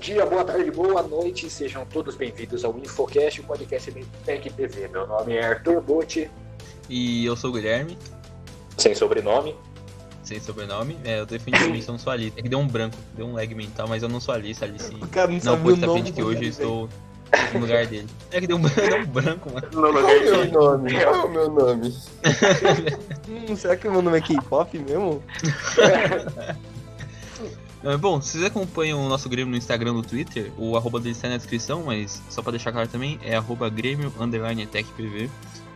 dia, boa tarde, boa noite, sejam todos bem-vindos ao Infocast, o podcast da Tech PV. Meu nome é Arthur Botti. E eu sou o Guilherme. Sem sobrenome. Sem sobrenome. É, eu definitivamente não sou Alice. É que deu um branco, deu um lag mental, mas eu não sou Alice. Alice O cara não não sabe estar nome frente que hoje estou no lugar dele. É que deu um, deu um branco, mano. No Qual lugar é o meu nome? Qual é o meu nome? hum, será que o meu nome é K-pop mesmo? Ah, Bom, se vocês acompanham o nosso Grêmio no Instagram no Twitter, o arroba dele está na descrição, mas só pra deixar claro também, é arroba Grêmio underline TechPV.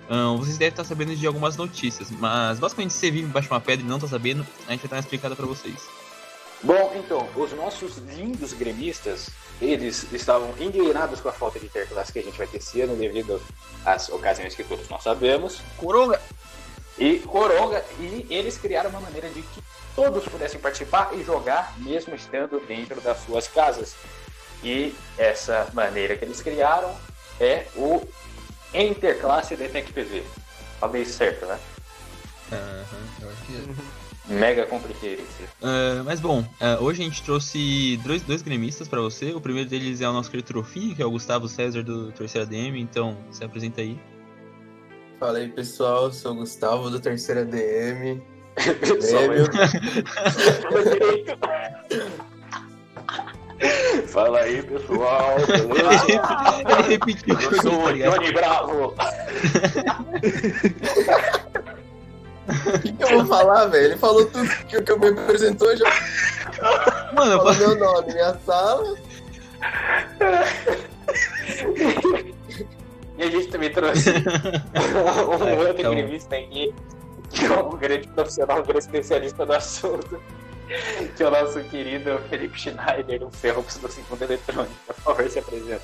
Ah, vocês devem estar sabendo de algumas notícias, mas basicamente se você vive embaixo de uma pedra e não tá sabendo, a gente vai dar uma explicada pra vocês. Bom, então, os nossos lindos gremistas, eles estavam indignados com a falta de interclasse que a gente vai ter esse ano devido às ocasiões que todos nós sabemos. Coronga! E Coronga, e eles criaram uma maneira de que todos pudessem participar e jogar, mesmo estando dentro das suas casas. E essa maneira que eles criaram é o Interclasse da TecPV. Falei certo, né? Aham, eu acho que é. Mega complicated. Ah, mas bom, ah, hoje a gente trouxe dois, dois gremistas pra você. O primeiro deles é o nosso querido Trofi, que é o Gustavo César do Terceira DM, então se apresenta aí. Fala aí pessoal, sou o Gustavo do Terceira DM. Só Grêmio. Fala aí, pessoal. Ele repetiu Eu sou tá o ligado? Johnny Bravo. O que, que eu vou falar, velho? Ele falou tudo que, que eu me apresentou já. Mano, eu Fala posso... meu nome, minha sala. E a gente também trouxe um É, outro então- gremista aqui, que é um grande profissional, um grande especialista do assunto, que é o nosso querido Felipe Schneider, do Ferrops do Segundo Eletrônico. Por favor, se apresenta.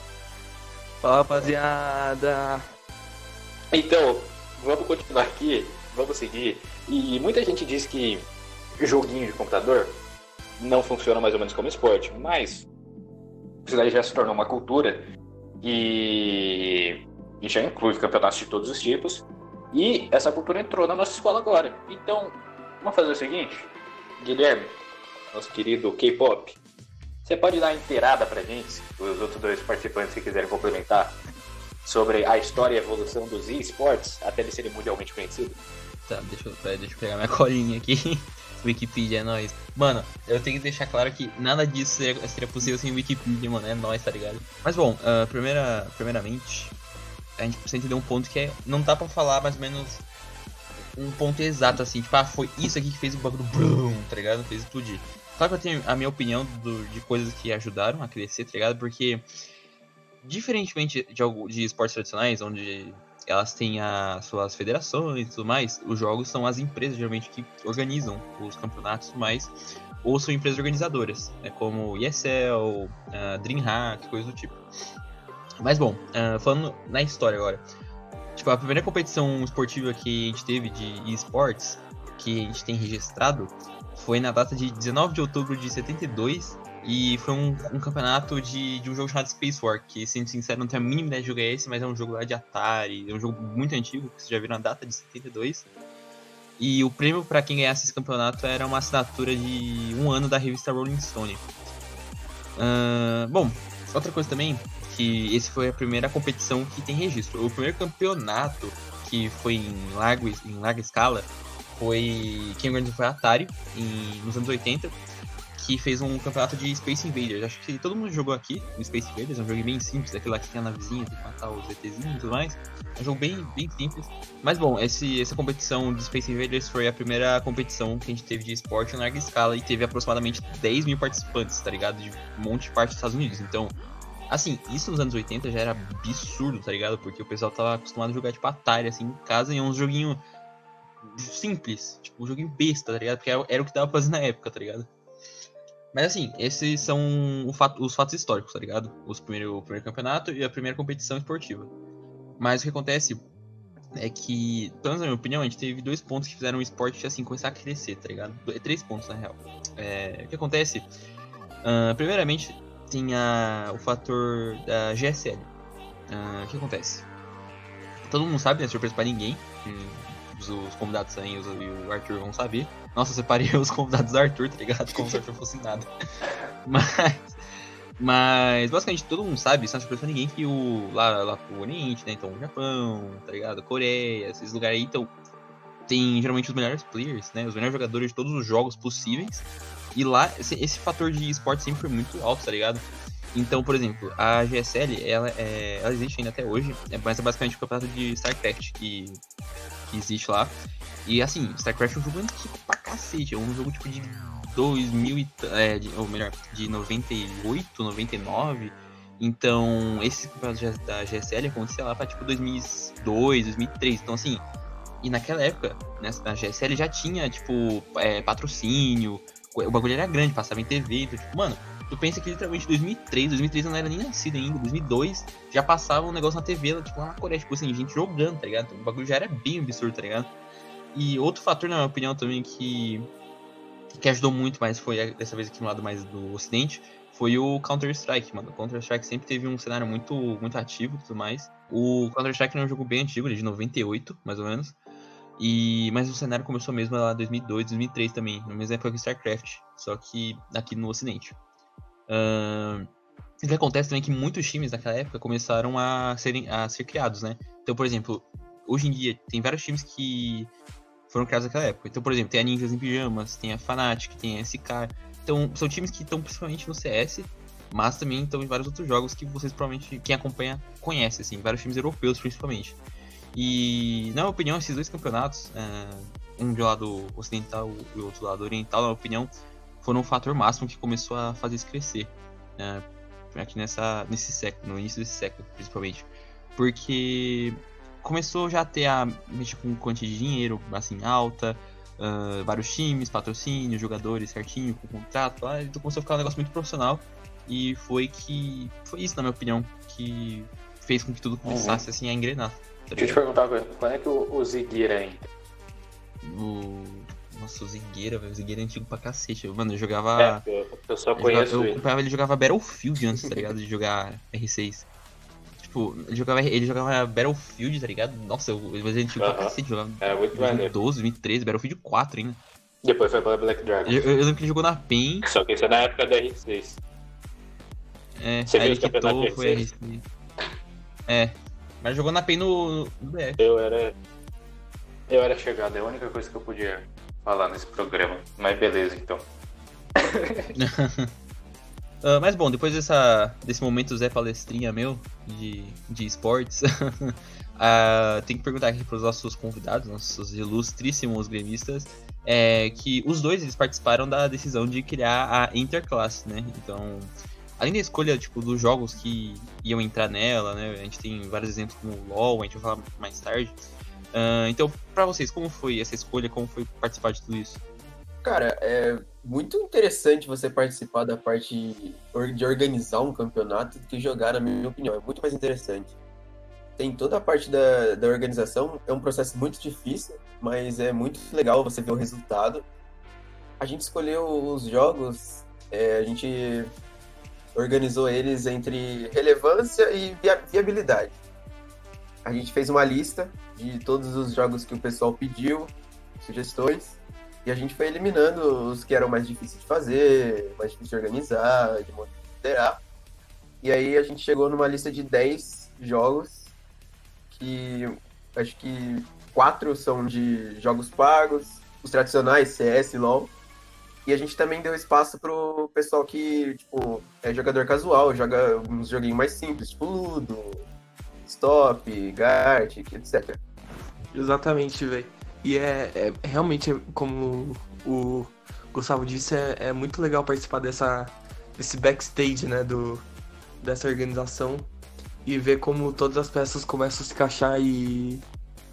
Fala rapaziada! Então, vamos continuar aqui, vamos seguir. E muita gente diz que joguinho de computador não funciona mais ou menos como esporte, mas isso daí já se tornou uma cultura e, e já inclui campeonatos de todos os tipos. E essa cultura entrou na nossa escola agora. Então, vamos fazer o seguinte, Guilherme, nosso querido K-pop, você pode dar inteirada pra gente, os outros dois participantes que quiserem complementar, sobre a história e evolução dos esportes até eles serem mundialmente conhecidos? Tá, deixa eu, pera, deixa eu pegar minha colinha aqui. Wikipedia é nóis. Mano, eu tenho que deixar claro que nada disso seria, seria possível sem Wikipedia, mano. É nóis, tá ligado? Mas bom, ah, primeira, primeiramente, a gente precisa entender um ponto que é. Não dá pra falar mais ou menos um ponto exato assim, tipo, ah, foi isso aqui que fez o bagulho brum, tá ligado? Fez explodir. Claro que eu tenho a minha opinião do- de coisas que ajudaram a crescer, tá ligado? Porque, diferentemente de, de esportes tradicionais, onde elas têm as suas federações e tudo mais, os jogos são as empresas geralmente que organizam os campeonatos e tudo mais, ou são empresas organizadoras, né, como ESL, uh, DreamHack, coisa do tipo. Mas bom, ah, falando na história agora, tipo, a primeira competição esportiva que a gente teve de esportes, que a gente tem registrado, foi na data de 19 de outubro de 72, e foi um, um campeonato de, de um jogo chamado Space War, que, sendo sincero, não tenho a mínima ideia de jogo é esse, mas é um jogo lá de Atari, é um jogo muito antigo, que vocês já viram a data de 72. E o prêmio para quem ganhasse esse campeonato era uma assinatura de um ano da revista Rolling Stone. Ah, bom, outra coisa também, que esse foi a primeira competição que tem registro. O primeiro campeonato que foi em larga, em larga escala foi. Quem organizou foi a Atari, em, nos anos 80 que fez um campeonato de Space Invaders. Acho que todo mundo jogou aqui no Space Invaders, é um jogo bem simples, aquele lá que tem a navezinha, tem que matar os ETzinhos e tudo mais. É um jogo bem, bem simples. Mas bom, esse, essa competição de Space Invaders foi a primeira competição que a gente teve de esporte em larga escala e teve aproximadamente 10 mil participantes, tá ligado? De um monte de parte dos Estados Unidos. Então, assim, isso nos anos 80 já era absurdo, tá ligado? Porque o pessoal tava acostumado a jogar tipo Atari, assim, em casa, e é um joguinho simples, tipo, um joguinho besta, tá ligado? Porque era, era o que dava pra fazer na época, tá ligado? Mas assim, esses são fato- os fatos históricos, tá ligado? Os primeiro, o primeiro campeonato e a primeira competição esportiva. Mas o que acontece é que, pelo menos na minha opinião, a gente teve dois pontos que fizeram o esporte assim começar a crescer, tá ligado? Do- Três pontos na real. É, o que acontece? Ah, primeiramente, tem a- o fator da GSL. Ah, o que acontece? Todo mundo sabe, né? Surpresa pra ninguém. Os, os convidados aí os- e o Arthur vão saber. Nossa, eu separei os convidados do Arthur, tá ligado? Como se o Arthur fosse nada. Mas Mas basicamente todo mundo sabe, sem surpresa ninguém, que o. Lá, lá pro Oriente, né? Então o Japão, tá ligado? Coreia, esses lugares aí, então. Tem geralmente os melhores players, né? Os melhores jogadores de todos os jogos possíveis. E lá, esse, esse fator de esporte sempre foi muito alto, tá ligado? Então, por exemplo, a GSL, ela, é, ela existe ainda até hoje, é, mas é basicamente o campeonato de StarCraft que, que existe lá. E assim, StarCraft é um jogo antigo pra cacete, é um jogo tipo de 2000 e, é, de, ou melhor, de 98, 99. Então, esse campeonato da GSL acontecia lá pra tipo 2002, 2003. Então, assim, e naquela época, né, a GSL já tinha, tipo, é, patrocínio, o bagulho era grande, passava em TV, então, tipo, mano, tu pensa que literalmente 2003, 2003 eu não era nem nascido ainda, 2002 já passava um negócio na TV, tipo, lá na Coreia, tipo assim, gente jogando, tá ligado? O bagulho já era bem absurdo, tá ligado? E outro fator, na minha opinião, também, que, que ajudou muito, mas foi dessa vez aqui no lado mais do ocidente, foi o Counter-Strike, mano. O Counter-Strike sempre teve um cenário muito, muito ativo e tudo mais. O Counter-Strike é um jogo bem antigo, ele é de 98, mais ou menos. E, mas o cenário começou mesmo lá em 2002, 2003 também, na mesma época que StarCraft, só que aqui no Ocidente. Uh, o que acontece também é que muitos times naquela época começaram a, serem, a ser criados, né? Então, por exemplo, hoje em dia tem vários times que foram criados naquela época. Então, por exemplo, tem a Ninjas em Pijamas, tem a Fnatic, tem a SK. Então, são times que estão principalmente no CS, mas também estão em vários outros jogos que vocês provavelmente, quem acompanha, conhece, assim, vários times europeus principalmente. E, na minha opinião, esses dois campeonatos, é, um de lado ocidental e o outro lado oriental, na minha opinião, foram um fator máximo que começou a fazer isso crescer. Né? Aqui nessa, nesse século, no início desse século, principalmente. Porque começou já a ter a mexer com quantia de dinheiro assim alta, uh, vários times, patrocínio, jogadores certinho, com contrato, lá, então começou a ficar um negócio muito profissional. E foi que. Foi isso, na minha opinião, que fez com que tudo começasse uhum. assim a engrenar. Deixa eu te perguntar uma coisa, quando é que o, o Zigueira entra? O. Nossa, o Zigueira, velho. O Zigueira é antigo pra cacete. Mano, eu jogava. É, eu, só conheço eu, ele. Eu acompanhava ele jogava Battlefield antes, tá ligado? De jogar R6. Tipo, ele jogava, ele jogava Battlefield, tá ligado? Nossa, eu, mas ele é antigo uh -huh. pra cacete. Jogava é, muito 2012, 2013, Battlefield 4 ainda. Depois foi pra Black Dragon. Eu, eu, lembro que ele jogou na PEN. Só que isso é na época da R6. É, Você aí ele quitou, foi R6. É, mas jogou na PEN no, no BF. Eu era. Eu era chegado, é a única coisa que eu podia falar nesse programa. Mas beleza, então. uh, mas bom, depois dessa, desse momento Zé Palestrinha meu, de, de esportes, uh, tem que perguntar aqui para os nossos convidados, nossos ilustríssimos gremistas, é, que os dois eles participaram da decisão de criar a Interclass, né? Então, além da escolha tipo, dos jogos que iam entrar nela, né? A gente tem vários exemplos como o LoL, a gente vai falar mais tarde. Uh, então, para vocês, como foi essa escolha? Como foi participar de tudo isso? Cara, é muito interessante você participar da parte de organizar um campeonato do que jogar, na minha opinião. É muito mais interessante. Tem toda a parte da, da organização, é um processo muito difícil, mas é muito legal você ver o resultado. A gente escolheu os jogos, é, a gente organizou eles entre relevância e viabilidade. A gente fez uma lista de todos os jogos que o pessoal pediu, sugestões, e a gente foi eliminando os que eram mais difíceis de fazer, mais difíceis de organizar, de moderar. E aí a gente chegou numa lista de 10 jogos, que acho que quatro são de jogos pagos, os tradicionais, CS, LoL, e a gente também deu espaço pro pessoal que, tipo, é jogador casual, joga uns joguinhos mais simples, tipo Ludo, Stop, Gartic, etc. Exatamente, velho. E é, é realmente, como o Gustavo disse, é, é, muito legal participar dessa, desse backstage, né, do, dessa organização e ver como todas as peças começam a se encaixar e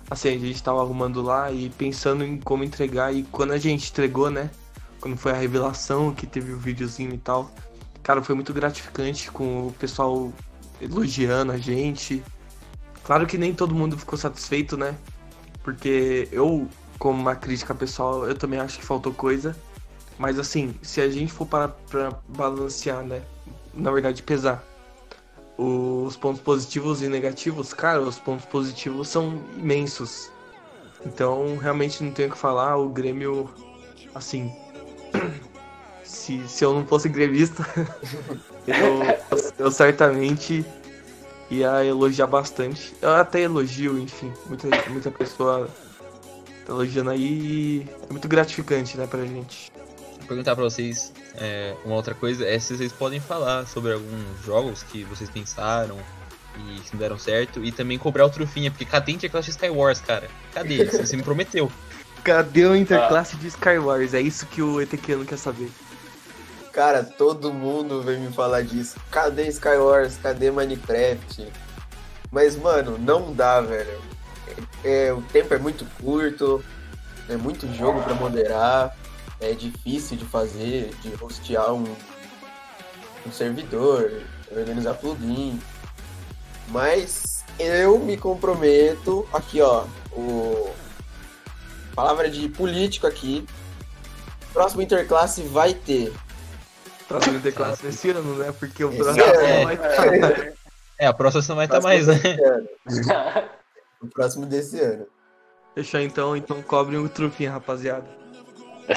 assim, a gente tava arrumando lá e pensando em como entregar e quando a gente entregou, né, quando foi a revelação que teve o videozinho e tal, cara, foi muito gratificante com o pessoal elogiando a gente. Claro que nem todo mundo ficou satisfeito, né? Porque eu, como uma crítica pessoal, eu também acho que faltou coisa. Mas assim, se a gente for para pra balancear, né? Na verdade, pesar os pontos positivos e negativos, cara, os pontos positivos são imensos. Então, realmente não tenho o que falar. O Grêmio, assim, Se, se eu não fosse grevista, eu, eu certamente ia elogiar bastante. Eu até elogio, enfim. Muita, muita pessoa tá elogiando aí e é muito gratificante, né, pra gente. Vou perguntar pra vocês é, uma outra coisa, é se vocês podem falar sobre alguns jogos que vocês pensaram e que não deram certo, e também cobrar o Trufinha, porque cadê Interclass Skywars, cara? Cadê? Você me prometeu. Cadê o interclasse de Skywars? É isso que o Etequiano quer saber. Cara, todo mundo vem me falar disso. Cadê Skywars? Cadê Minecraft? Mas, mano, não dá, velho. É, o tempo é muito curto, é muito jogo pra moderar, é difícil de fazer, de hostear um, um servidor, organizar plugin. Mas eu me comprometo, aqui ó, o palavra de político aqui. Próximo interclasse vai ter. Próximo interclasse esse ano, né? Porque o Esse próximo não vai estar. É, a próxima você não vai estar mais, né? O próximo desse ano. Fechou então, então cobrem o trufinha, rapaziada.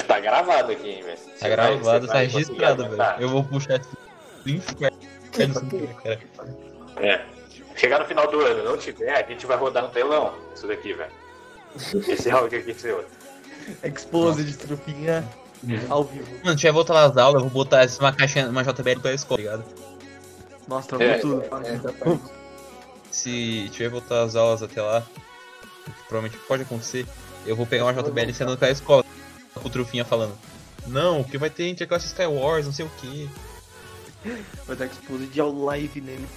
Tá gravado aqui, hein, velho. Tá gravado, tá registrado, velho. Eu vou puxar esse link cara. É. Chegar no final do ano, não tiver, a gente vai rodar no telão. Isso daqui, velho. Esse áudio aqui seu. Expose de trufinha ao vivo. Mano, tiver voltar às aulas, eu vou botar essa- uma caixinha, uma JBL pra escola, tá ligado? Mostra É, tudo. É, parte. Se tiver voltar às aulas até lá, provavelmente pode acontecer, eu vou pegar uma JBL sendo pra escola, com o Trufinha falando. Não, porque vai ter Interclass Skywars, não sei o que. Vai dar expose de ao live nele.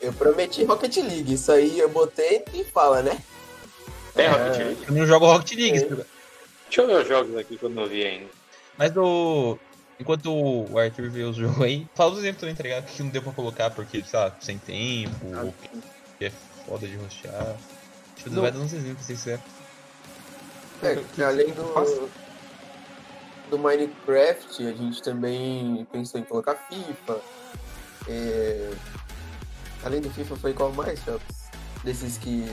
Eu prometi Rocket League, isso aí eu botei e fala, né? Tem É. Rocket League? Eu não jogo Rocket League. É. Deixa eu ver os jogos aqui que eu não vi ainda. Mas o. Enquanto o Arthur vê os jogos aí, fala os exemplos também, tá ligado? Que não deu pra colocar porque, sei lá, sem tempo, ou que é foda de rostear. Deixa eu Não. vai dar uns exemplos, se quiser. É, que além do, do Minecraft, a gente também pensou em colocar FIFA. É, além do FIFA, foi qual mais, Phelps? Desses que,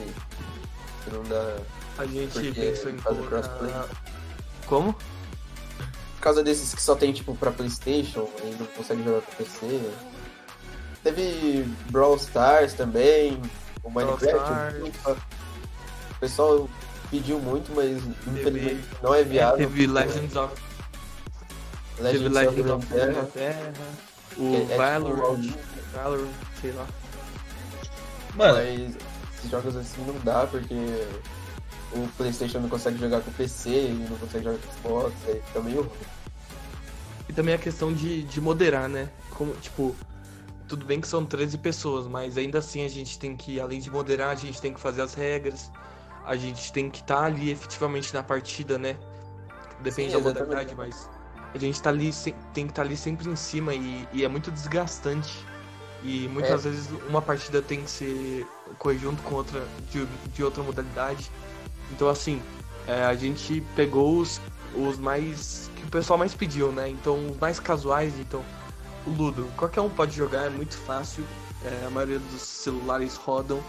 que não dá. A gente pensou em faz o crossplay. Como? Por causa desses que só tem tipo pra Playstation, aí não consegue jogar pra PC. Teve Brawl Stars também, o Minecraft, o FIFA. O pessoal pediu muito, mas infelizmente não é É, viável. teve porque Legends of, Legends teve Legends of of Runeterra, Terra, que o é Valorant, Valorant, sei lá. Mano, Mas jogos assim não dá porque o Playstation não consegue jogar com o PC e não consegue jogar com o Xbox, aí fica meio ruim. E também a questão de, de moderar, né? Como, tipo, tudo bem que são 13 pessoas, mas ainda assim a gente tem que, além de moderar, a gente tem que fazer as regras, a gente tem que estar ali efetivamente na partida, né? Depende Sim, da modalidade, mas a gente tá ali, tem que estar ali sempre em cima e, e é muito desgastante. E muitas É. vezes uma partida tem que ser junto com outra de, de outra modalidade. Então assim, é, a gente pegou os, os mais. que o pessoal mais pediu, né? Então os mais casuais, então. O Ludo, qualquer um pode jogar, é muito fácil. é, a maioria dos celulares rodam.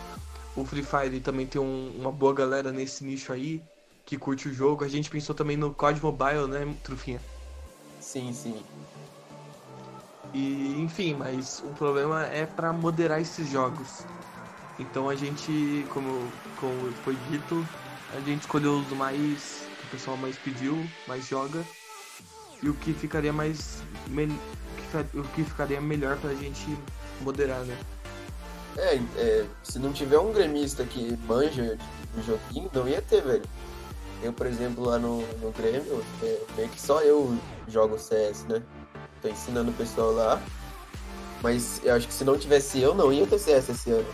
O Free Fire também tem um- uma boa galera nesse nicho aí, que curte o jogo. A gente pensou também no COD Mobile, né, Trufinha? Sim, sim. E, enfim, mas o problema é para moderar esses jogos. Então a gente, como, como foi dito, a gente escolheu os mais que o pessoal mais pediu, mais joga. E o que ficaria mais mel- o que ficaria melhor pra gente moderar, né? É, é, se não tiver um gremista que manja de joguinho, não ia ter, velho. Eu, por exemplo, lá no, no Grêmio, é, meio que só eu jogo CS, né? Tô ensinando o pessoal lá. Mas eu acho que se não tivesse eu, não ia ter CS esse ano.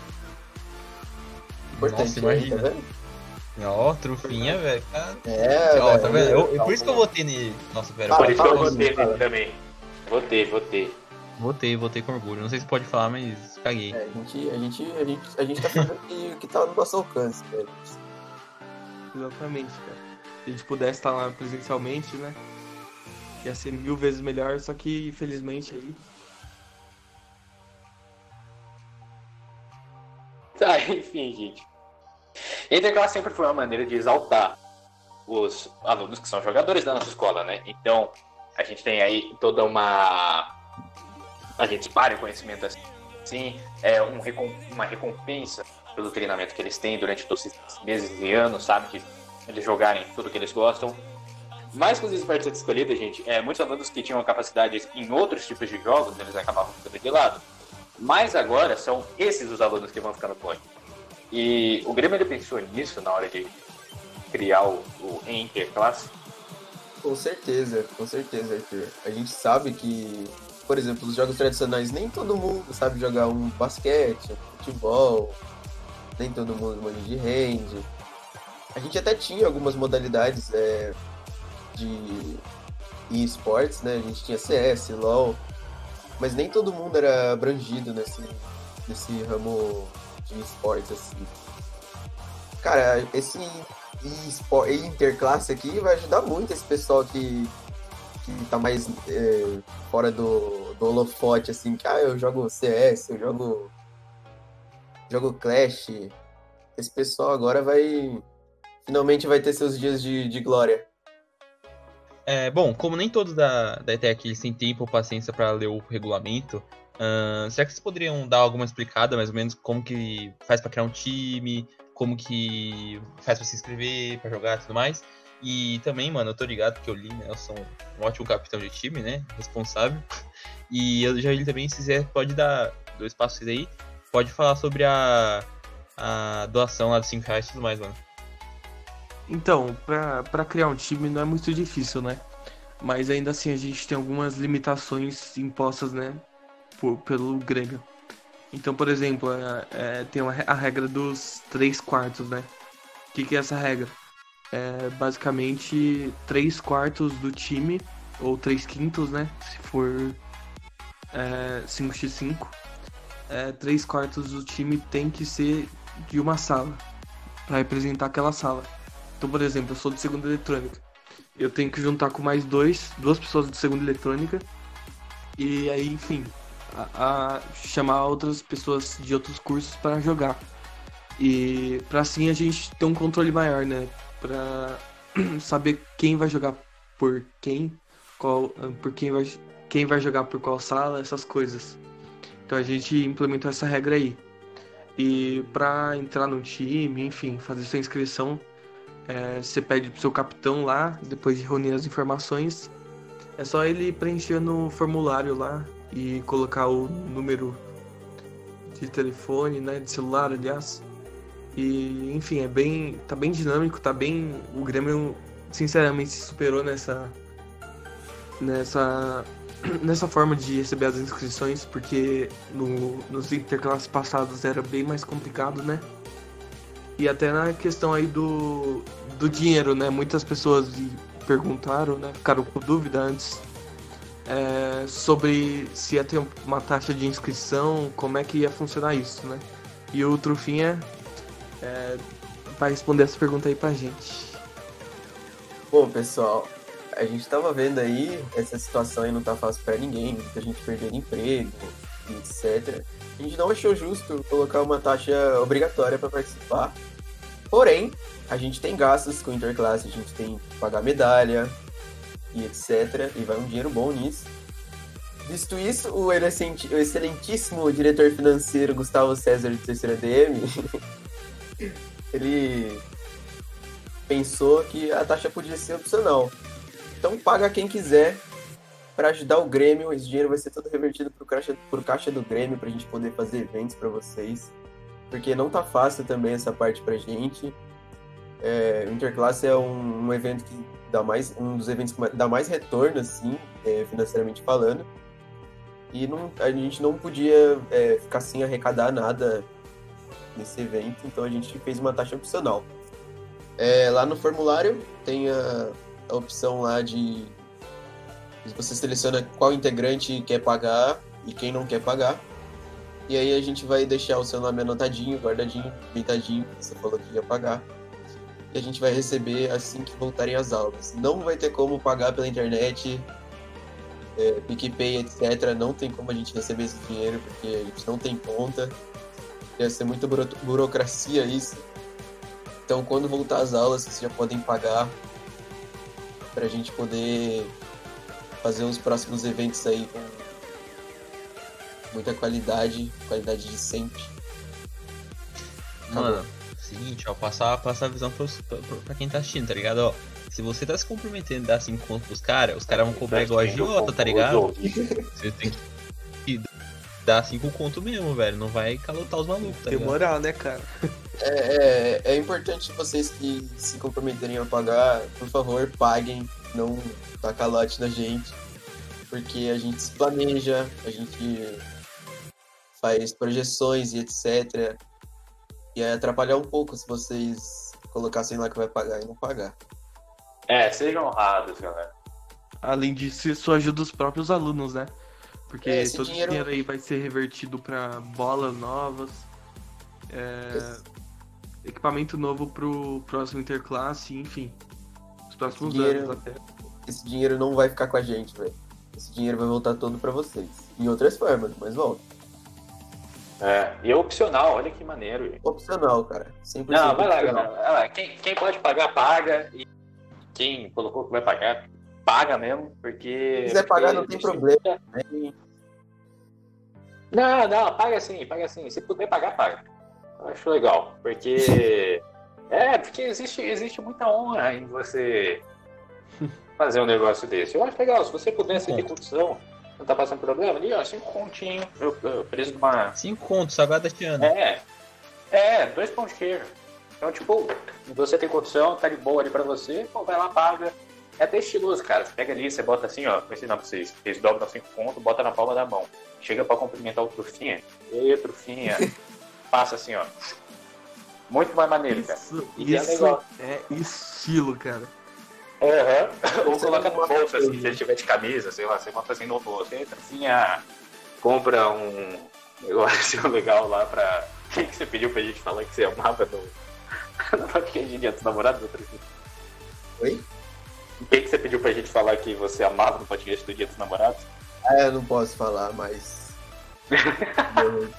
Importante, Nossa, imagina. né? Tá vendo? ó, Trufinha, velho. É, Ó, tá vendo? velho. Eu- por isso que eu votei nele. Nossa, pera. Fala, Por isso que eu votei nele também. Votei, votei. Votei, votei com orgulho. Não sei se pode falar, mas caguei. É, a gente, a gente, a gente, a gente tá fazendo o que, o que tá no nosso alcance, velho. Exatamente, cara. Se a gente pudesse estar lá presencialmente, né? Ia ser mil vezes melhor, só que infelizmente aí. Tá, enfim, gente. Interclasse sempre foi uma maneira de exaltar os alunos que são jogadores da nossa escola, né? Então, a gente tem aí toda uma. A gente espalha o conhecimento assim, é um recom... uma recompensa pelo treinamento que eles têm durante todos esses meses e anos, sabe? Que eles jogarem tudo que eles gostam. Mas com os esportes escolhidos, gente, é, muitos alunos que tinham capacidade em outros tipos de jogos, eles acabavam ficando de lado. Mas agora são esses os alunos que vão ficando point. E o Grêmio ele pensou nisso na hora de criar o, o Interclasse. Com certeza, com certeza, Arthur. A gente sabe que, por exemplo, os jogos tradicionais, nem todo mundo sabe jogar um basquete, um futebol, nem todo mundo manja de hand. A gente até tinha algumas modalidades é, de esportes, né? A gente tinha CS, LoL, mas nem todo mundo era abrangido nesse, nesse ramo de esportes, assim. Cara, esse interclasse aqui vai ajudar muito esse pessoal que, que tá mais é, fora do, do holofote, assim, que ah, eu jogo CS, eu jogo. jogo Clash. Esse pessoal agora vai. Finalmente vai ter seus dias de, de glória. É, bom, como nem todos da, da ETEC eles têm tempo ou paciência para ler o regulamento, uh, será que vocês poderiam dar alguma explicada, mais ou menos, como que faz para criar um time, como que faz para se inscrever, para jogar e tudo mais? E também, mano, eu tô ligado que eu li, né? Eu sou um ótimo capitão de time, né? Responsável. E eu já li também, se quiser, pode dar dois passos aí. Pode falar sobre a, a doação lá dos 5 reais e tudo mais, mano. Então, para criar um time não é muito difícil, né? Mas ainda assim a gente tem algumas limitações impostas, né? Por, pelo Grêmio. Então, por exemplo, é, é, tem a regra dos três quartos, né? O que, que é essa regra? É basicamente três quartos do time, ou três quintos, né? Se for é, 5x5. É, três quartos do time tem que ser de uma sala, para representar aquela sala. Então, por exemplo, eu sou de segunda eletrônica. Eu tenho que juntar com mais dois, duas pessoas de segunda eletrônica. E aí, enfim, a, a chamar outras pessoas de outros cursos para jogar. E para assim a gente ter um controle maior, né? Para saber quem vai jogar por quem, qual, por quem vai, quem vai jogar por qual sala, essas coisas. Então a gente implementou essa regra aí. E para entrar no time, enfim, fazer sua inscrição, é, você pede pro seu capitão lá, depois de reunir as informações. É só ele preencher no formulário lá e colocar o número de telefone, né, de celular, aliás. E, enfim, é bem, tá bem dinâmico, tá bem, o Grêmio sinceramente se superou nessa nessa nessa forma de receber as inscrições, porque no, nos interclasses passados era bem mais complicado, né? E até na questão aí do, do dinheiro, né? Muitas pessoas perguntaram, né? Ficaram com dúvida antes é, sobre se ia ter uma taxa de inscrição, como é que ia funcionar isso, né? E o Trufinha é, vai responder essa pergunta aí pra gente. Bom, pessoal, a gente tava vendo aí, essa situação aí não tá fácil para ninguém, muita gente perdendo emprego, etc. A gente não achou justo colocar uma taxa obrigatória para participar. Porém, a gente tem gastos com interclasse, a gente tem que pagar medalha e etc. E vai um dinheiro bom nisso. Visto isso, o excelentíssimo diretor financeiro Gustavo César de terceira DM, ele pensou que a taxa podia ser opcional. Então paga quem quiser para ajudar o Grêmio. Esse dinheiro vai ser todo revertido para caixa, caixa do Grêmio para a gente poder fazer eventos para vocês. Porque não tá fácil também essa parte para gente. É, o Interclasse é um, um, evento que dá mais um dos eventos que dá mais retorno assim, é, financeiramente falando. E não, a gente não podia é, ficar sem arrecadar nada nesse evento, então a gente fez uma taxa opcional. É, lá no formulário tem a, a opção lá de você seleciona qual integrante quer pagar e quem não quer pagar. E aí a gente vai deixar o seu nome anotadinho, guardadinho, deitadinho, você falou que ia pagar. E a gente vai receber assim que voltarem as aulas. Não vai ter como pagar pela internet, é, PicPay, etc. Não tem como a gente receber esse dinheiro, porque a gente não tem conta. Deve ser muita buro burocracia isso. Então, quando voltar as aulas, vocês já podem pagar para a gente poder fazer os próximos eventos aí com muita qualidade, qualidade de sempre. Acabou. Mano, seguinte, ó, passar, passar a visão pros, pra, pra quem tá assistindo, tá ligado? Ó, se você tá se comprometendo e dar 5 conto pros caras, os caras vão cobrar igual a Giota, tá ligado? Você tem que dar 5 conto mesmo, velho. Não vai calotar os malucos, tá ligado? Demorar, né, cara? É, é, é importante vocês que se comprometerem a pagar, por favor, paguem, não dá calote na gente, porque a gente se planeja, a gente faz projeções e etc. E é atrapalhar um pouco se vocês colocassem lá que vai pagar e não pagar. É, sejam honrados, galera. Além disso, isso ajuda os próprios alunos, né? Porque É, esse todo dinheiro- esse dinheiro aí vai ser revertido pra bolas novas, é, equipamento novo pro próximo interclasse, enfim. Os próximos Dinheiro- anos até. Esse dinheiro não vai ficar com a gente, velho. Esse dinheiro vai voltar todo pra vocês. Em outras formas, mas volta. É, e é opcional, olha que maneiro. gente. Opcional, cara. 100% Não, vai lá, opcional. galera. Vai lá. Quem, quem pode pagar, paga. E quem colocou que vai pagar, paga mesmo, porque. Se quiser pagar, não tem problema. né? Não, não, paga sim, paga sim. Se puder pagar, paga. Eu acho legal, porque. é, porque existe, existe muita honra em você fazer um negócio desse. Eu acho legal, se você puder, você ter condição, não tá passando problema, ali, ó, cinco continhos, eu, eu preço de uma. 5 conto, salgado este ano. É, é, dois pão de queijo. Então, tipo, você tem condição, tá de boa ali pra você, pô, vai lá, paga. É até estiloso, cara. Você pega ali, você bota assim, ó, vou ensinar pra vocês. Vocês dobram cinco pontos, bota na palma da mão. Chega pra cumprimentar o Trufinha. Ei, Trufinha. Passa assim, ó. Muito mais maneiro, cara. Isso, E é isso legal. é estilo, cara. Aham. Ou coloca no bolso, assim, se ele tiver de camisa, sei lá, você bota assim no bolso. Ei, Trufinha, compra um negócio legal lá pra. O que, que você pediu pra gente falar que você amava no, no podcast de Dia dos Namorados, Trufinha? Oi? O que, que você pediu pra gente falar que você amava no podcast do Dia dos Namorados? Ah, eu não posso falar, mas. Eu-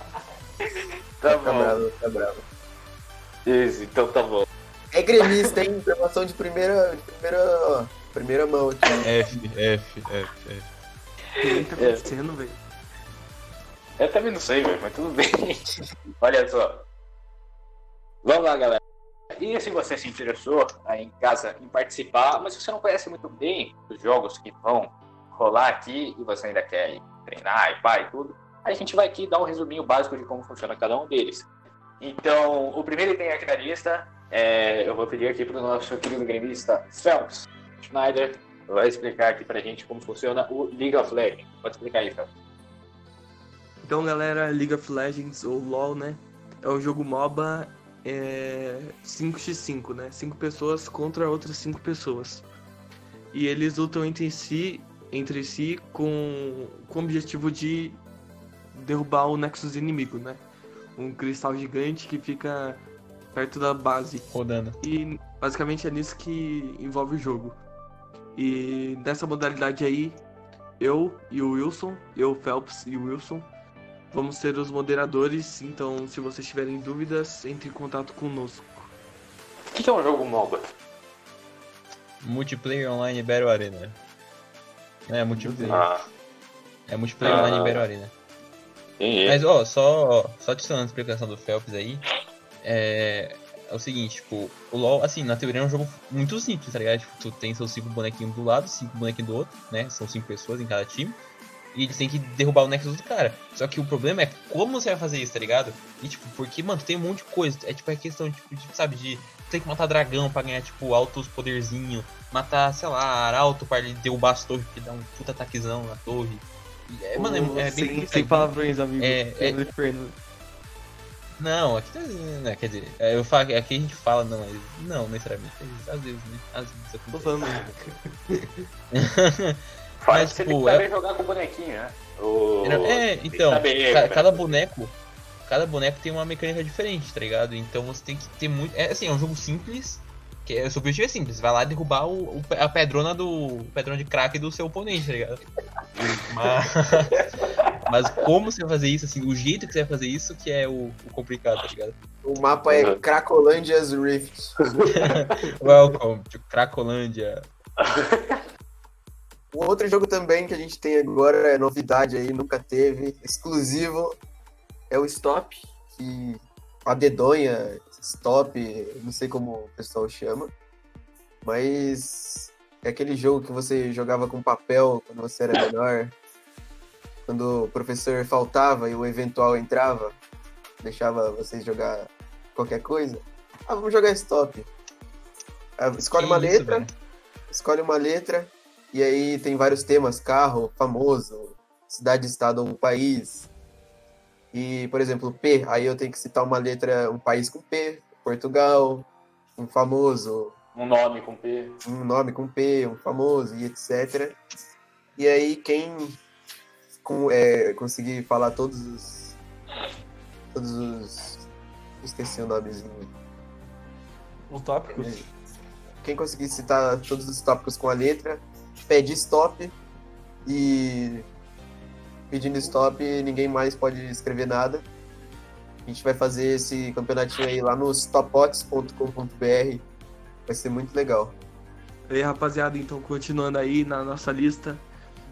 Tá Tá bravo, tá bravo. Isso, então tá bom. É gremista, hein? Informação de primeira, de primeira, primeira mão aqui. F, F, F, F. O que tá É. acontecendo, velho? Eu também não sei, velho, mas tudo bem. Olha só. Vamos lá, galera. E se você se interessou aí em casa em participar, mas se você não conhece muito bem os jogos que vão rolar aqui e você ainda quer ir treinar e pá e tudo, a gente vai aqui dar um resuminho básico de como funciona cada um deles. Então, o primeiro item aqui da lista, é, eu vou pedir aqui para o nosso querido gremista Phelps Schneider, vai explicar aqui pra gente como funciona o League of Legends. Pode explicar aí, Phelps. Então, galera, League of Legends, ou LoL, né? É um jogo MOBA é 5x5, né? 5 pessoas contra outras 5 pessoas. E eles lutam entre si, entre si com, com o objetivo de derrubar o Nexus inimigo, né? Um cristal gigante que fica perto da base. Rodando. E basicamente é nisso que envolve o jogo. E nessa modalidade aí, eu e o Wilson, eu, Phelps e o Wilson, vamos ser os moderadores. Então, se vocês tiverem dúvidas, entre em contato conosco. O que é um jogo MOBA? Multiplayer Online Battle Arena. É, multiplayer. Ah, É multiplayer Ah. online Battle Arena. entendi. Mas, ó, só, só adicionando a explicação do Phelps aí, é, é o seguinte, tipo, o LoL, assim, na teoria é um jogo muito simples, tá ligado? Tipo, tu tem seus cinco bonequinhos do lado, cinco bonequinhos do outro, né? São cinco pessoas em cada time. E eles têm que derrubar o Nexus do cara. Só que o problema é como você vai fazer isso, tá ligado? E, tipo, porque, mano, tem um monte de coisa. É, tipo, é questão, tipo, de, sabe, de ter que matar dragão pra ganhar, tipo, altos poderzinho. Matar, sei lá, arauto pra ele derrubar as torres, que dá um puta ataquezão na torre. E é, mano, é, é bem sem, sem palavrões, amigo. É, é- inferno. Não, aqui tá, né, quer dizer, é, eu falo, aqui a gente fala, não, mas não, necessariamente, às vezes, né, às vezes Tô acontece. falando. Faz mas, você tipo, tem que saber jogar com bonequinho, né? O... É, então, saber, ca- né? cada boneco, cada boneco tem uma mecânica diferente, tá ligado? Então você tem que ter muito, é assim, é um jogo simples, que é, o seu objetivo é simples, vai lá derrubar o, o- a pedrona do, pedrão de crack do seu oponente, tá ligado? Mas, mas como você vai fazer isso, assim, o jeito que você vai fazer isso que é o, o complicado, tá ligado? O mapa é Uhum. Cracolândia's Rift. Welcome to Cracolândia. O outro jogo também que a gente tem agora é novidade aí, nunca teve, exclusivo, é o Stop, que a dedonha, Stop, não sei como o pessoal chama, mas é aquele jogo que você jogava com papel quando você era menor, quando o professor faltava e o eventual entrava, deixava vocês jogar qualquer coisa. Ah, vamos jogar Stop. Ah, Escolhe Que uma isso, letra, velho. escolhe uma letra, e aí tem vários temas, carro, famoso, cidade, estado ou país. E, por exemplo, P, aí eu tenho que citar uma letra, um país com P, Portugal, um famoso, Um nome com P. um nome com P, um famoso e etc. E aí quem com, é, conseguir falar todos os. Todos os. Esqueci o nomezinho. Os tópicos. Quem conseguir citar todos os tópicos com a letra, pede stop e pedindo stop ninguém mais pode escrever nada. A gente vai fazer esse campeonatinho aí lá no stopbox.com.br. Vai ser muito legal. E aí, rapaziada, então continuando aí na nossa lista,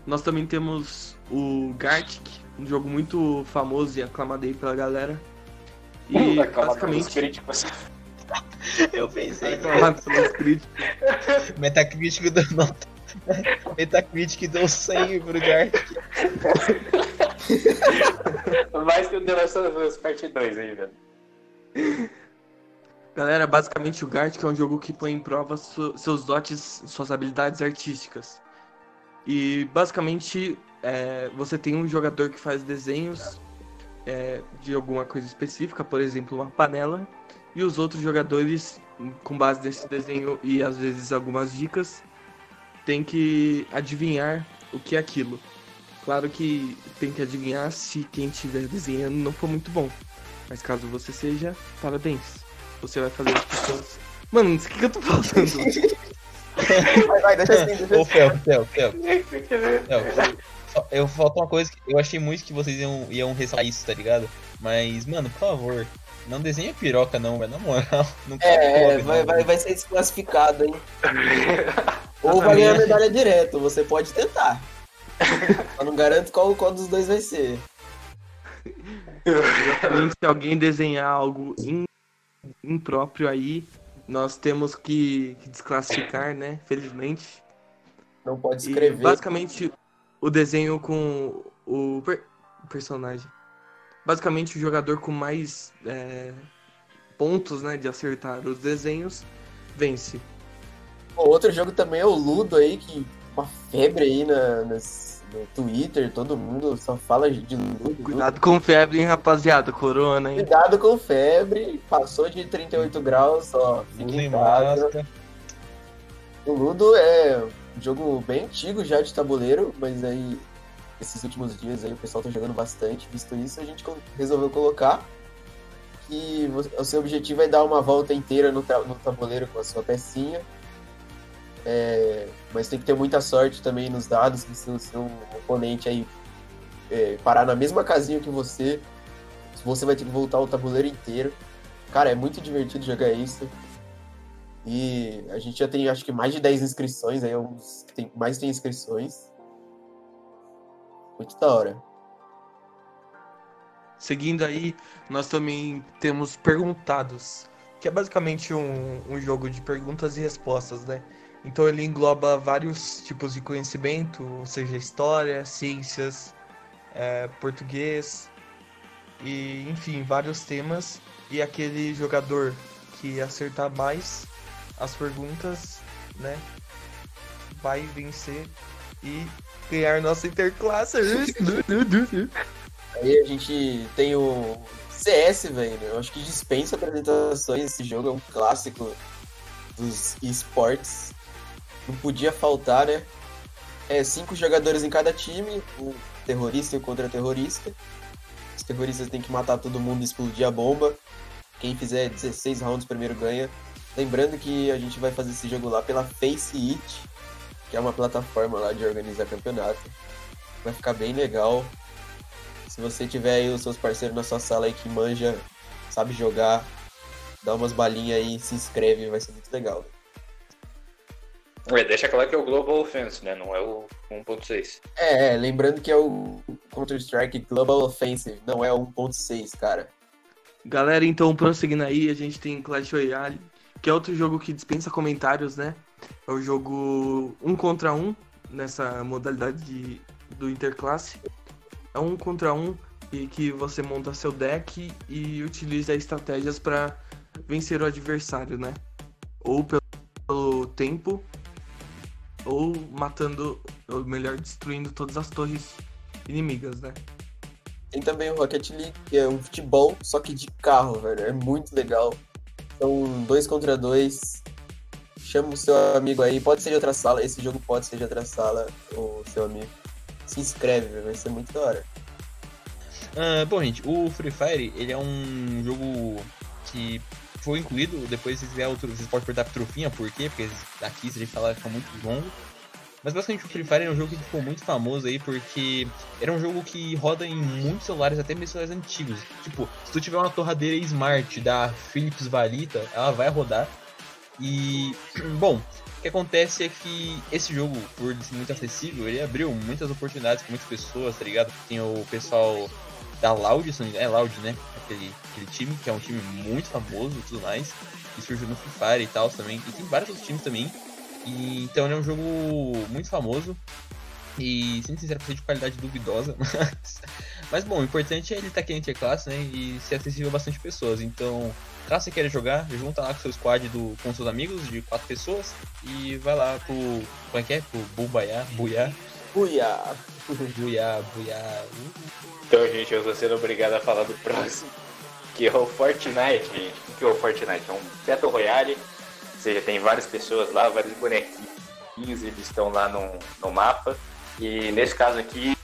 nós também temos o Gartic, um jogo muito famoso e aclamado aí pela galera. E pelos basicamente críticos. Eu pensei. aclamado pelos críticos. Metacritic do nota. Metacritic deu 100 pro Gart. Mais que o The Last of Us Part 2 aí, velho. Galera, basicamente o Gartic é um jogo que põe em prova su- seus dotes, suas habilidades artísticas. E basicamente é, você tem um jogador que faz desenhos é, de alguma coisa específica, por exemplo, uma panela, e os outros jogadores, com base nesse desenho e às vezes algumas dicas, tem que adivinhar o que é aquilo. Claro que tem que adivinhar se quem estiver desenhando não for muito bom. Mas caso você seja, parabéns. Você vai fazer as pessoas. Mano, o que, que eu tô falando? Vai, vai, deixa assim, deixa Ô, assim. Fel, Fel, Fel. Eu falta uma coisa que eu achei muito que vocês iam, iam ressaltar isso, tá ligado? Mas, mano, por favor, não desenha piroca não, velho. Na moral. Não É, é, cobre, vai, não, vai, vai ser desclassificado, hein? Ou vai ganhar medalha direto, você pode tentar. Eu não garanto qual, qual dos dois vai ser. Exatamente, se alguém desenhar algo im- impróprio aí, nós temos que, que desclassificar, né? Felizmente. Não pode E escrever. basicamente o desenho com o per- personagem. Basicamente o jogador com mais é, pontos, né, de acertar os desenhos vence. Pô, Outro jogo também é o Ludo aí, que uma febre aí na, nas- no Twitter, todo mundo só fala de Ludo. Cuidado com febre, hein, rapaziada, corona, hein. Cuidado com febre, passou de 38 graus, só fica Usem em casa. máscara. O Ludo é um jogo bem antigo já de tabuleiro, mas aí esses últimos dias aí o pessoal tá jogando bastante. Visto isso, a gente resolveu colocar que o seu objetivo é dar uma volta inteira no, no tabuleiro com a sua pecinha. É, mas tem que ter muita sorte também nos dados, se o seu oponente aí é, parar na mesma casinha que você, você vai ter que voltar o tabuleiro inteiro. Cara, é muito divertido jogar isso. E a gente já tem, acho que, mais de 10 inscrições, aí é um dos que tem, mais tem inscrições. Muito da hora. Seguindo aí, nós também temos Perguntados, que é basicamente um, um jogo de perguntas e respostas, né? Então ele engloba vários tipos de conhecimento, ou seja, história, ciências, é, português, e enfim, vários temas. E aquele jogador que acertar mais as perguntas, né, vai vencer e ganhar nossa interclasse. Aí a gente tem o CS, velho. Eu acho que dispensa apresentações. Esse jogo é um clássico dos esportes. Não podia faltar, né? É cinco jogadores em cada time, um terrorista e um contra-terrorista. Os terroristas têm que matar todo mundo e explodir a bomba. Quem fizer 16 rounds primeiro ganha. Lembrando que a gente vai fazer esse jogo lá pela Face It, que é uma plataforma lá de organizar campeonato. Vai ficar bem legal. Se você tiver aí os seus parceiros na sua sala aí que manja, sabe jogar, dá umas balinhas aí, se inscreve, vai ser muito legal. É, deixa claro que é o Global Offense, né? Não é o 1.6. É, é, lembrando que é o Counter-Strike Global Offensive, não é o 1.6, cara. Galera, então, prosseguindo aí, a gente tem Clash Royale, que é outro jogo que dispensa comentários, né? É o jogo um contra um, nessa modalidade de, do Interclasse. É um contra um e que você monta seu deck e utiliza estratégias para vencer o adversário, né? Ou pelo, pelo tempo, ou matando, ou melhor, destruindo todas as torres inimigas, né? Tem também o Rocket League, que é um futebol, só que de carro, velho. É muito legal. São dois contra dois. Chama o seu amigo aí. Pode ser de outra sala. Esse jogo pode ser de outra sala, o seu amigo. Se inscreve, velho. Vai ser muito da hora. Ah, bom, gente, o Free Fire, ele é um jogo que foi incluído, depois se quiser outro, vocês podem perguntar pro Trufinha por quê, porque aqui se a gente falar fica muito longo. Mas basicamente o Free Fire é um jogo que ficou muito famoso aí porque era um jogo que roda em muitos celulares, até mesmo celulares antigos. Tipo, se tu tiver uma torradeira Smart da Philips Valita, ela vai rodar. E, bom, o que acontece é que esse jogo, por ser muito acessível, ele abriu muitas oportunidades para muitas pessoas, tá ligado? Tem o pessoal da Loud, é Loud, né? Aquele, aquele time, que é um time muito famoso e tudo mais, que surgiu no Free Fire e tal também. E tem vários outros times também. E, então ele é um jogo muito famoso. E, sendo sincero, de qualidade duvidosa. Mas, mas bom, o importante é ele estar aqui na Interclasse, né? E ser acessível a bastante pessoas. Então, caso você queira jogar, junta lá com seu squad do, com seus amigos de quatro pessoas. E vai lá pro. Como é que é? Pro Bubaiá, Buiá. Uia! Buiá, Buiá. Então, gente, eu estou sendo obrigado a falar do próximo, que é o Fortnite, gente. O que é o Fortnite? É um Battle Royale, ou seja, tem várias pessoas lá, vários bonequinhos, eles estão lá no, no mapa. E nesse caso aqui,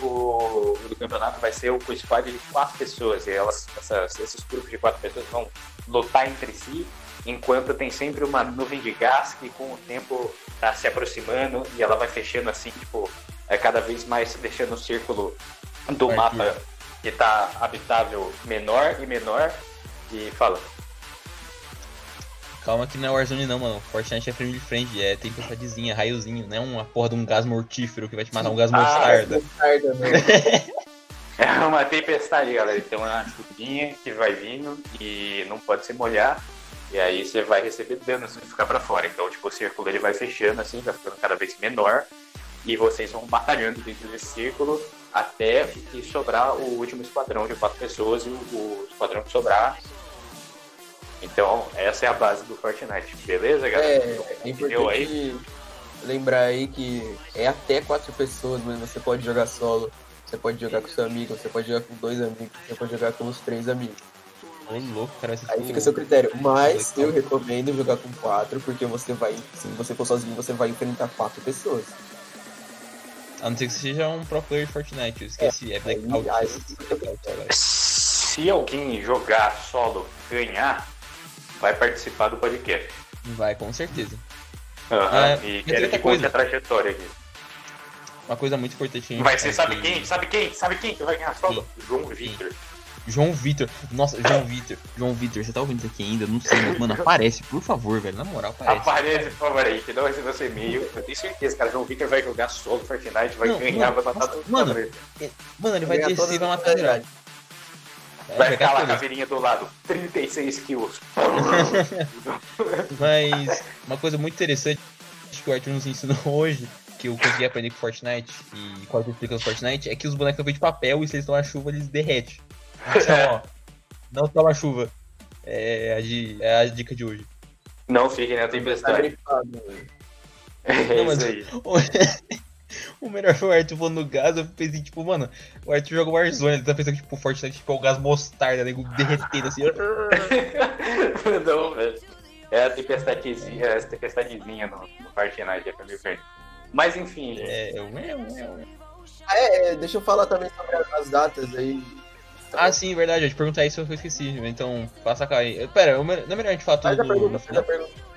o, do campeonato vai ser o squad de quatro pessoas. E elas, essas, esses grupos de quatro pessoas vão lutar entre si, enquanto tem sempre uma nuvem de gás que com o tempo tá se aproximando e ela vai fechando assim, tipo, é cada vez mais deixando o círculo do Vai mapa que tá habitável menor e menor. E fala. Calma que não é Warzone não, mano. Fortnite é frame de frente, é tempestadezinha, raiozinho, não é uma porra de um gás mortífero que vai te matar, um gás Ah, mostarda. Mostarda, né? É uma tempestade, galera. Tem uma chuvinha que vai vindo e não pode se molhar. E aí você vai receber dano se ficar pra fora. Então, tipo, o círculo ele vai fechando assim, vai ficando cada vez menor. E vocês vão batalhando dentro desse círculo até que sobrar o último esquadrão de quatro pessoas e o, o esquadrão que sobrar. Então, essa é a base do Fortnite. Beleza, galera? É, é Entendeu aí? importante lembrar aí que é até quatro pessoas, mas você pode jogar solo, você pode jogar com seu amigo, você pode jogar com dois amigos, você pode jogar com os três amigos. Ô louco, cara, Aí tipo- fica seu critério. Mas eu recomendo jogar com quatro, porque você vai, se você for sozinho, você vai enfrentar quatro pessoas. A não ser que você seja um pro player de Fortnite, eu esqueci, é, Blackout. aí- Blackout, agora. Se alguém jogar solo ganhar, vai participar do podcast. Vai, com certeza. Aham, É, e quero que coisa. a trajetória aqui. Uma coisa muito importante. Vai ser, é sabe que- quem? Sabe quem? Sabe quem que vai ganhar solo? João Victor. João Vitor. Nossa, João Vitor. João Vitor, você tá ouvindo isso aqui ainda? Não sei, mas, mano, aparece, por favor, velho. Na moral, aparece. Aparece, por favor, aí, que não vai ser você e-mail. Eu tenho certeza, cara. João Victor vai jogar solo Fortnite, vai Não, ganhar, mano, vai matar todo mano, mundo. Mano, ele vai Ganhar descer e vai matar geral. É, Vai ficar lá a caveirinha do lado. 36 kills. Mas uma coisa muito interessante que o Arthur nos ensinou hoje, que eu consegui aprender com Fortnite, e explico no Fortnite, é que os bonecos são feitos de papel e se eles tomam chuva, eles derretem. Então, ó, não toma chuva. É a, di- é a dica de hoje. Não fiquem na Tá tempestade. grifado, velho. É Não, isso aí. O melhor foi o Arthur falando no gás, eu pensei, tipo, mano, o Arthur joga Warzone, ele tá pensando que, tipo, o Fortnite tipo, é o gás mostarda, nego derretendo assim. não, velho. É a tempestadezinha, é a tempestadezinha no, no Fortnite, é pra mim ver. Mas enfim, gente. É, é, é, é. Ah, é, é, deixa eu falar também sobre as datas aí. Ah, sim, verdade, eu te perguntar isso, eu esqueci. Então, passa cá aí. Pera, me- não é melhor a gente falar tudo Faz a pergunta, faz a pergunta.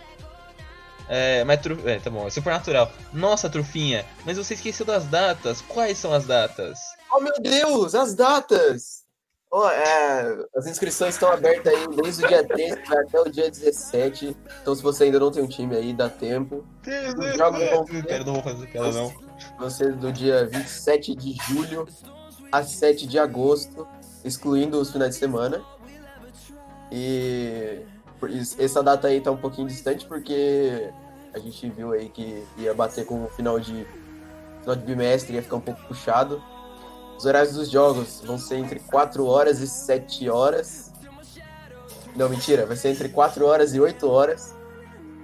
É, mas tru... é, tá bom, é supernatural. Nossa, Trufinha, mas você esqueceu das datas. Quais são as datas? Oh meu Deus, as datas! Ó, é, as inscrições estão abertas aí desde o dia 13 até o dia 17. Então, se você ainda não tem um time aí, dá tempo. Os jogos vão ser- Cara, não vou fazer aquela não. ser do dia 27 de julho a 7 de agosto, excluindo os finais de semana. E essa data aí tá um pouquinho distante porque a gente viu aí que ia bater com o final de final de bimestre, ia ficar um pouco puxado. Os horários dos jogos vão ser entre 4 horas e 7 horas. Não, mentira, vai ser entre 4 horas e 8 horas.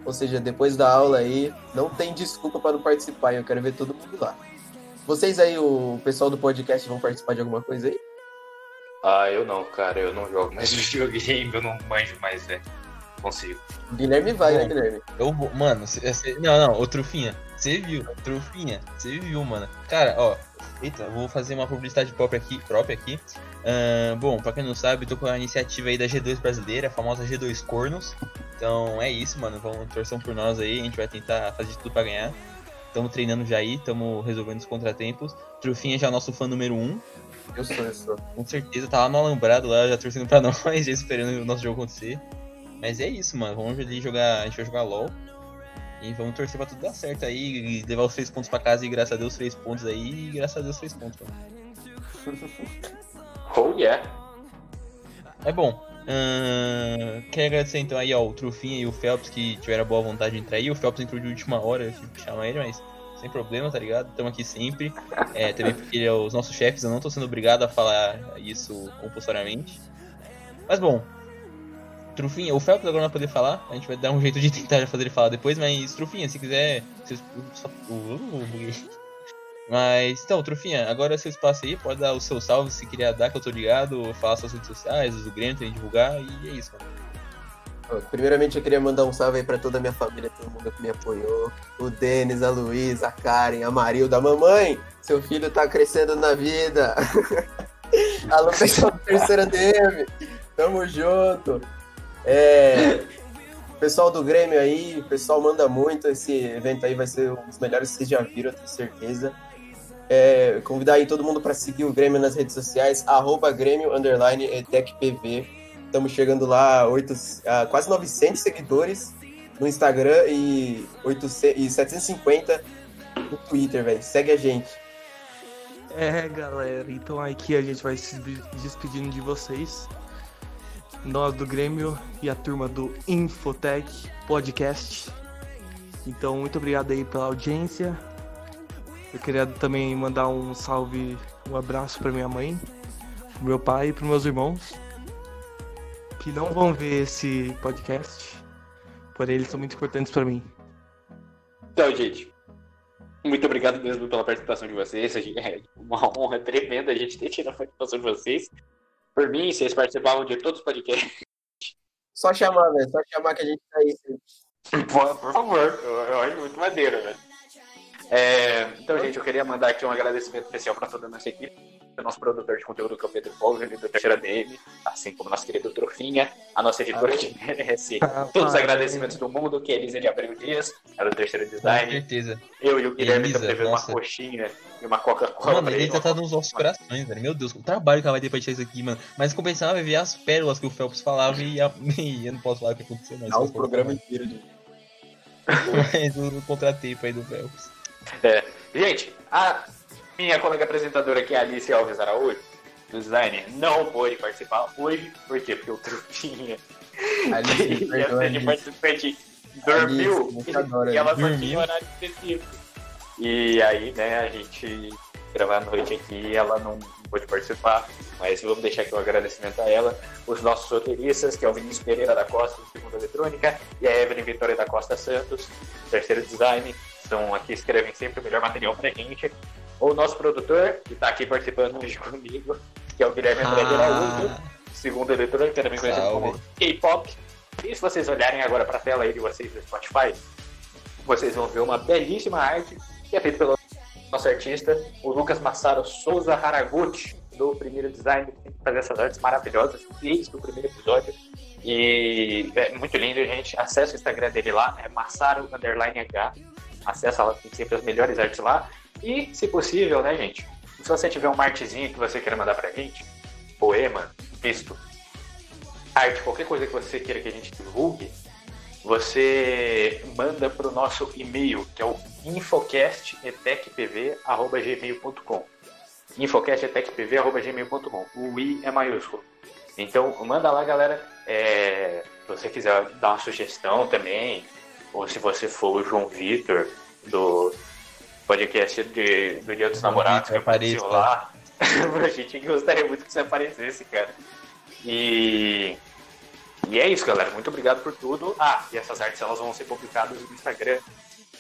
Ou seja, depois da aula aí, não tem desculpa para não participar, eu quero ver todo mundo lá. Vocês aí, o pessoal do podcast, vão participar de alguma coisa aí? Ah, eu não, cara, eu não jogo mais videogame, eu não manjo mais, velho. Consigo. O Guilherme vai, né, Bom. Guilherme? Eu vou. Mano, cê- cê- não, não, ô Trufinha, você viu? Trufinha, você viu, mano. Cara, ó. Eita, eu vou fazer uma publicidade própria aqui. Própria aqui. Ahn, bom, pra quem não sabe, tô com a iniciativa aí da G2 brasileira, a famosa G2 Cornos. Então é isso, mano. Vamos torcer por nós aí. A gente vai tentar fazer de tudo pra ganhar. Tamo treinando já aí, tamo resolvendo os contratempos. Trufinha já é nosso fã número um. Eu sou, eu sou. Com certeza, tá lá no alambrado lá, já torcendo pra nós, já esperando o nosso jogo acontecer. Mas é isso, mano. Vamos ali jogar. A gente vai jogar LOL. E vamos torcer pra tudo dar certo aí. E levar os três pontos pra casa e graças a Deus três pontos aí. E graças a Deus três pontos, mano. Oh yeah. É bom. ahn, quero agradecer então aí ao Trufinha e o Phelps que tiveram a boa vontade de entrar aí. O Phelps entrou de última hora, eu tive que chamar ele, mas sem problema, tá ligado? Estamos aqui sempre. É, também porque é os nossos chefes, eu não tô sendo obrigado a falar isso compulsoriamente. Mas bom. Trufinha, o Phelps agora não vai poder falar, a gente vai dar um jeito de tentar fazer ele falar depois, mas Trufinha, se quiser. Se. Mas então, Trufinha, agora é seu espaço aí, pode dar o seu salve se quiser dar, que eu tô ligado, falar suas redes sociais, o Grêmio, divulgar, e é isso, mano. Primeiramente, eu queria mandar um salve aí pra toda a minha família, todo mundo que me apoiou. O Denis, a Luiz, a Karen, a Marilda, a mamãe. Seu filho tá crescendo na vida. Alô, pessoal do terceira DM. Tamo junto. É, pessoal do Grêmio aí, o pessoal manda muito. Esse evento aí vai ser um dos melhores que vocês já viram, eu tenho certeza. É, convidar aí todo mundo para seguir o Grêmio nas redes sociais, arroba Grêmio, underline, ETECPV. Estamos chegando lá a, 8, a quase 900 seguidores no Instagram e, 800, e 750 no Twitter, velho. Segue a gente. É, galera, então aqui a gente vai se despedindo de vocês. Nós do Grêmio e a turma do Infotech Podcast. Então, muito obrigado aí pela audiência. Eu queria também mandar um salve, um abraço para minha mãe, pro meu pai e pros meus irmãos, que não vão ver esse podcast, porém eles são muito importantes para mim. Então, gente, muito obrigado mesmo pela participação de vocês. É uma honra tremenda a gente ter tido a participação de vocês. Por mim, vocês participavam de todos os podcasts. Só chamar, velho. Só chamar que a gente tá aí. Por, por favor, eu, eu acho muito maneiro, velho. É, então, gente, eu queria mandar aqui um agradecimento especial para toda a nossa equipe. O nosso produtor de conteúdo, que é o Pedro Fogel, do Terceira DM, assim como nosso querido Trofinha, a nossa editora que merece todos os agradecimentos do mundo, que é Elisa de Abreu Dias, ela do Terceiro Com Design. certeza. Eu e o Guilherme Elisa, estamos devendo uma nossa. coxinha e uma Coca-Cola. Mano, ele tá, nos nossos corações, velho. Meu Deus, o trabalho que ela vai ter pra tirar isso aqui, mano. Mas compensava ver as pérolas que o Phelps falava e, a- e eu não posso falar o que aconteceu, mas. Dá o programa inteiro de. Mas eu contratei pra ir do Phelps. É. Gente, a minha colega apresentadora aqui, a Alice Alves Araújo, do design, não pôde participar hoje. Por quê? Porque o Trupinha Alice, e perdoa, a Alice. participante dormiu Alice, e ela só tinha horário específico. E aí, né, a gente gravar à noite aqui e ela não pôde participar. Mas vamos deixar aqui um agradecimento a ela. Os nossos roteiristas, que é o Vinícius Pereira da Costa, do Segunda Eletrônica, e a Evelyn Vitória da Costa Santos, terceiro design. São aqui, escrevem sempre o melhor material pra gente. O nosso produtor, que tá aqui participando hoje comigo, que é o Guilherme André de Araújo, Ah, segundo eletrônica, também conhecido como K-pop. E se vocês olharem agora para a tela aí de vocês do Spotify, vocês vão ver uma belíssima arte que é feita pelo nosso artista, o Lucas Massaro Souza Haraguchi, do primeiro design, que tem que fazer essas artes maravilhosas desde o primeiro episódio. E é muito lindo, gente. Acesse o Instagram dele lá, é Massaro Underline H. Acessa lá, tem sempre as melhores artes lá. E, se possível, né, gente? Se você tiver uma artezinha que você queira mandar pra gente, poema, texto, arte, qualquer coisa que você queira que a gente divulgue, você manda para o nosso e-mail, que é o infocastetecpv.gmail.com infocastetecpv.gmail.com O i é maiúsculo. Então, manda lá, galera. É, se você quiser dar uma sugestão também, ou se você for o João Vitor, do podcast de, do Dia dos Namorados, que apareceu lá. a gente gostaria muito que você aparecesse, cara. E, e é isso, galera. Muito obrigado por tudo. Ah, e essas artes elas vão ser publicadas no Instagram.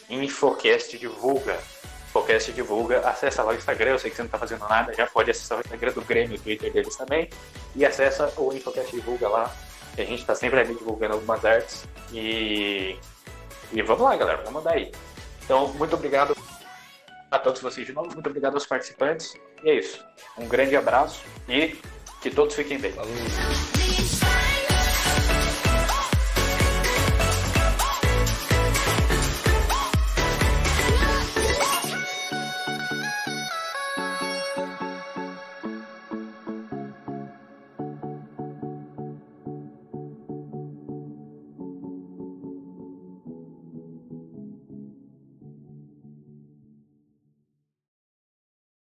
Infocast Divulga. Infocast Divulga. Acessa lá o Instagram. Eu sei que você não tá fazendo nada. Já pode acessar o Instagram do Grêmio, o Twitter deles também. E acessa o Infocast Divulga lá. Que a gente tá sempre ali divulgando algumas artes. E, e vamos lá, galera. Vamos mandar aí. Então, muito obrigado a todos vocês de novo. Muito obrigado aos participantes. E é isso. Um grande abraço e que todos fiquem bem. Falou.